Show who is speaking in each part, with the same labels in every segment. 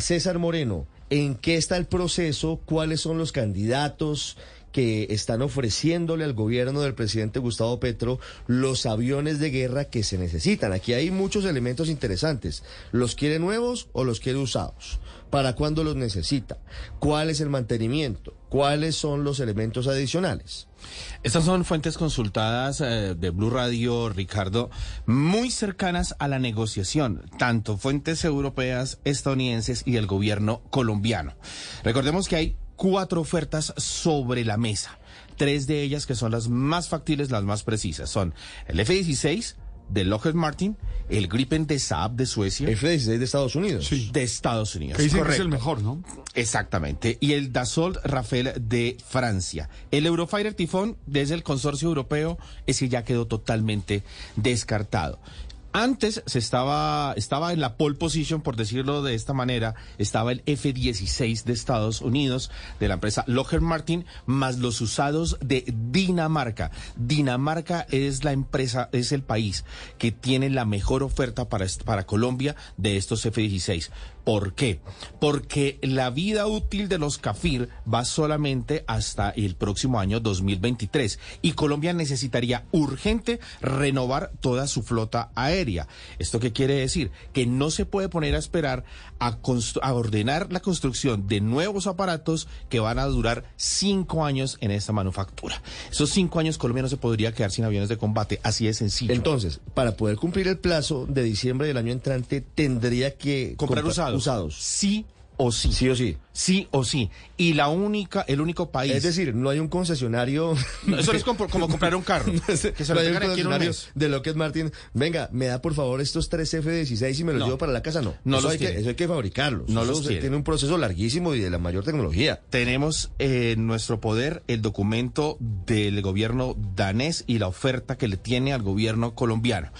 Speaker 1: César Moreno, ¿en qué está el proceso? ¿Cuáles son los candidatos? Que están ofreciéndole al gobierno del presidente Gustavo Petro los aviones de guerra que se necesitan. Aquí hay muchos elementos interesantes. ¿Los quiere nuevos o los quiere usados? ¿Para cuándo los necesita? ¿Cuál es el mantenimiento? ¿Cuáles son los elementos adicionales?
Speaker 2: Estas son fuentes consultadas eh, de Blue Radio, Ricardo, muy cercanas a la negociación, tanto fuentes europeas, estadounidenses y el gobierno colombiano. Recordemos que hay cuatro ofertas sobre la mesa. Tres de ellas que son las más factibles, las más precisas. Son el F-16 de Lockheed Martin, el Gripen de Saab de Suecia.
Speaker 1: F-16 de Estados Unidos.
Speaker 2: Sí. De Estados Unidos.
Speaker 3: Que dicen que es el mejor, ¿no?
Speaker 2: Exactamente. Y el Dassault Rafale de Francia. El Eurofighter Tifón desde el consorcio europeo, ese ya quedó totalmente descartado. Antes se estaba, estaba en la pole position, por decirlo de esta manera, estaba el F-16 de Estados Unidos, de la empresa Lockheed Martin, más los usados de Dinamarca. Dinamarca es la empresa, es el país que tiene la mejor oferta para, para Colombia de estos F-16. ¿Por qué? Porque la vida útil de los CAFIR va solamente hasta el próximo año 2023 y Colombia necesitaría urgente renovar toda su flota aérea. ¿Esto qué quiere decir? Que no se puede poner a esperar a, a ordenar la construcción de nuevos aparatos que van a durar cinco años en esta manufactura. Esos cinco años Colombia no se podría quedar sin aviones de combate, así de sencillo.
Speaker 1: Entonces, para poder cumplir el plazo de diciembre del año entrante, tendría que
Speaker 2: comprar usados
Speaker 1: usados.
Speaker 2: Sí o sí.
Speaker 1: Sí o sí.
Speaker 2: Sí o sí. Y la única, el único país.
Speaker 1: Es decir, no hay un concesionario.
Speaker 2: No, eso es como, como, comprar un carro.
Speaker 1: que se no lo hay un concesionario de Lockheed Martin. Venga, me da por favor estos tres F-16 y me los llevo para la casa. No.
Speaker 2: No
Speaker 1: eso
Speaker 2: los
Speaker 1: hay que, Eso hay que fabricarlos.
Speaker 2: No
Speaker 1: eso
Speaker 2: los.
Speaker 1: Tiene un proceso larguísimo y de la mayor tecnología.
Speaker 2: Tenemos eh, en nuestro poder el documento del gobierno danés y la oferta que le tiene al gobierno colombiano.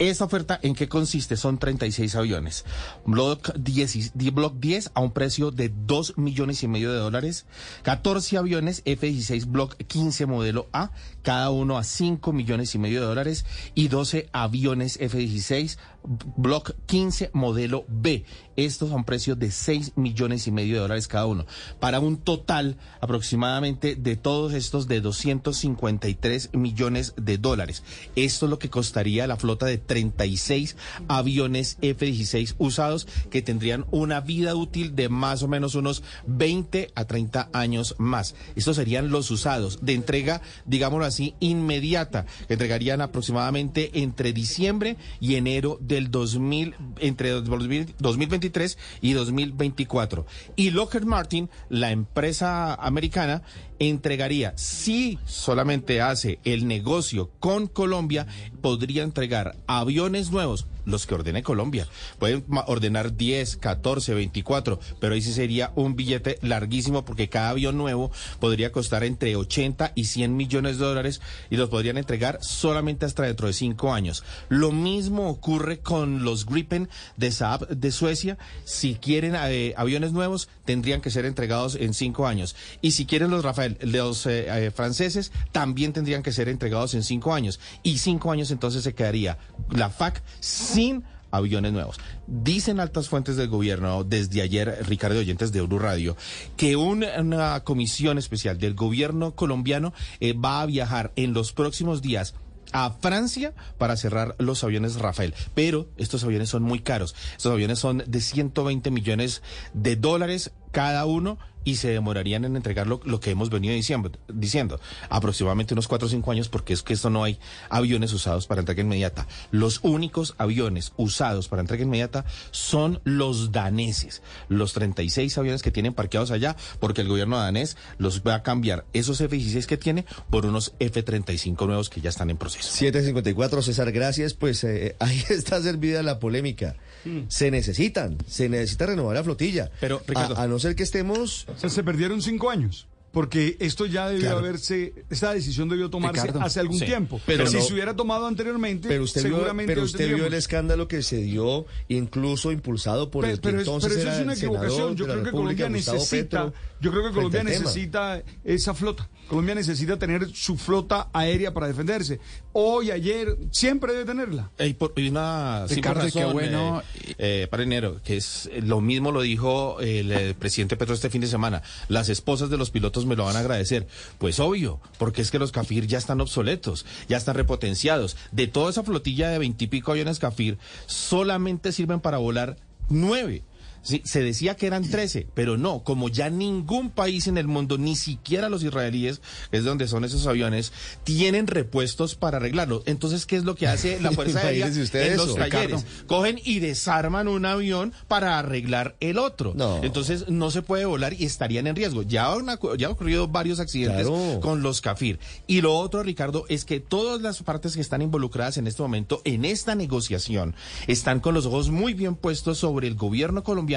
Speaker 2: Esta oferta, ¿en qué consiste? Son 36 aviones. Block 10, Block 10 a un precio de 2 millones y medio de dólares. 14 aviones F-16 Block 15 modelo A, cada uno a 5 millones y medio de dólares. Y 12 aviones F-16 Block 15 modelo B. Estos a un precio de 6 millones y medio de dólares cada uno. Para un total aproximadamente de todos estos de 253 millones de dólares. Esto es lo que costaría la flota de 36 aviones F-16 usados que tendrían una vida útil de más o menos unos 20 a 30 años más. Estos serían los usados de entrega, digámoslo así, inmediata, entregarían aproximadamente entre diciembre y enero del 2000, entre 2023 y 2024. Y Lockheed Martin, la empresa americana, entregaría, si solamente hace el negocio con Colombia, podría entregar aviones nuevos, los que ordene Colombia. Pueden ordenar 10, 14, 24, pero ahí sí sería un billete larguísimo porque cada avión nuevo podría costar entre 80 y 100 millones de dólares y los podrían entregar solamente hasta dentro de cinco años. Lo mismo ocurre con los Gripen de Saab de Suecia. Si quieren eh, aviones nuevos, tendrían que ser entregados en cinco años. Y si quieren los Rafael, los eh, eh, franceses, también tendrían que ser entregados en cinco años. Y cinco años entonces se quedaría la FAC sin aviones nuevos. Dicen altas fuentes del gobierno desde ayer, Ricardo Oyentes de Euro Radio, que una, comisión especial del gobierno colombiano eh, va a viajar en los próximos días a Francia para cerrar los aviones Rafael. Pero estos aviones son muy caros. Estos aviones son de 120 millones de dólares cada uno y se demorarían en entregarlo lo que hemos venido diciendo, diciendo aproximadamente unos cuatro o cinco años porque es que esto no hay aviones usados para entrega inmediata. Los únicos aviones usados para entrega inmediata son los daneses, los 36 aviones que tienen parqueados allá porque el gobierno danés los va a cambiar esos F-16 que tiene por unos F-35 nuevos que ya están en proceso.
Speaker 1: 754 César, gracias. Pues eh, ahí está servida la polémica. Mm. Se necesitan, se necesita renovar la flotilla.
Speaker 2: Pero, Ricardo,
Speaker 1: a, a no ser que estemos
Speaker 3: o sea, se perdieron cinco años. porque esto ya debió haberse, esta decisión debió tomarse
Speaker 2: Ricardo,
Speaker 3: hace algún
Speaker 2: sí.
Speaker 3: tiempo.
Speaker 1: Pero
Speaker 3: si
Speaker 1: no-
Speaker 3: se hubiera tomado anteriormente,
Speaker 1: Pero usted, vio,
Speaker 3: seguramente
Speaker 1: pero
Speaker 3: hoy
Speaker 1: usted vio el escándalo que se dio, incluso impulsado por
Speaker 3: Pe-
Speaker 1: el que
Speaker 3: pero, es-
Speaker 1: entonces
Speaker 3: pero eso
Speaker 1: era
Speaker 3: es una equivocación. Yo creo que Colombia
Speaker 1: Gustavo
Speaker 3: necesita,
Speaker 1: Petro,
Speaker 3: yo creo que Colombia necesita esa flota. Colombia necesita tener su flota aérea para defenderse. Hoy, ayer, siempre debe tenerla.
Speaker 2: Y por y una
Speaker 4: Ricardo, qué
Speaker 2: razón,
Speaker 4: bueno.
Speaker 2: eh, eh, para enero, que es eh, lo mismo lo dijo el eh, presidente Petro este fin de semana. Las esposas de los pilotos me lo van a agradecer. Pues obvio, porque es que los Cafir ya están obsoletos, ya están repotenciados. De toda esa flotilla de veintipico aviones Cafir, solamente sirven para volar nueve. Sí, se decía que eran 13, pero no, como ya ningún país en el mundo, ni siquiera los israelíes, es donde son esos aviones, tienen repuestos para arreglarlo. Entonces, ¿qué es lo que hace la Fuerza Aérea en
Speaker 1: eso,
Speaker 2: los talleres? Cogen y desarman un avión para arreglar el otro.
Speaker 1: No.
Speaker 2: Entonces, no se puede volar y estarían en riesgo. Ya acu- ya han ocurrido varios accidentes
Speaker 1: Claro.
Speaker 2: con los CAFIR. Y lo otro, Ricardo, es que todas las partes que están involucradas en este momento en esta negociación están con los ojos muy bien puestos sobre el gobierno colombiano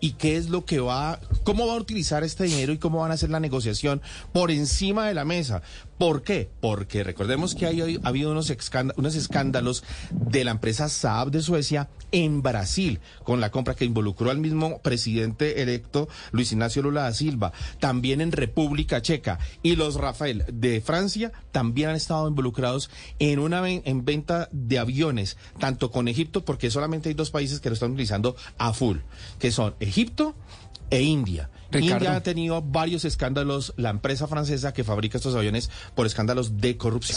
Speaker 2: y qué es lo que va, cómo va a utilizar este dinero y cómo van a hacer la negociación por encima de la mesa. ¿Por qué? Porque recordemos que hay, ha habido unos, unos escándalos de la empresa Saab de Suecia en Brasil, con la compra que involucró al mismo presidente electo Luis Ignacio Lula da Silva, también en República Checa. Y los Rafael de Francia también han estado involucrados en una en venta de aviones, tanto con Egipto, porque solamente hay dos países que lo están utilizando a full, que son Egipto e India.
Speaker 4: Ricardo.
Speaker 2: India ha tenido varios escándalos, la empresa francesa que fabrica estos aviones por escándalos de corrupción.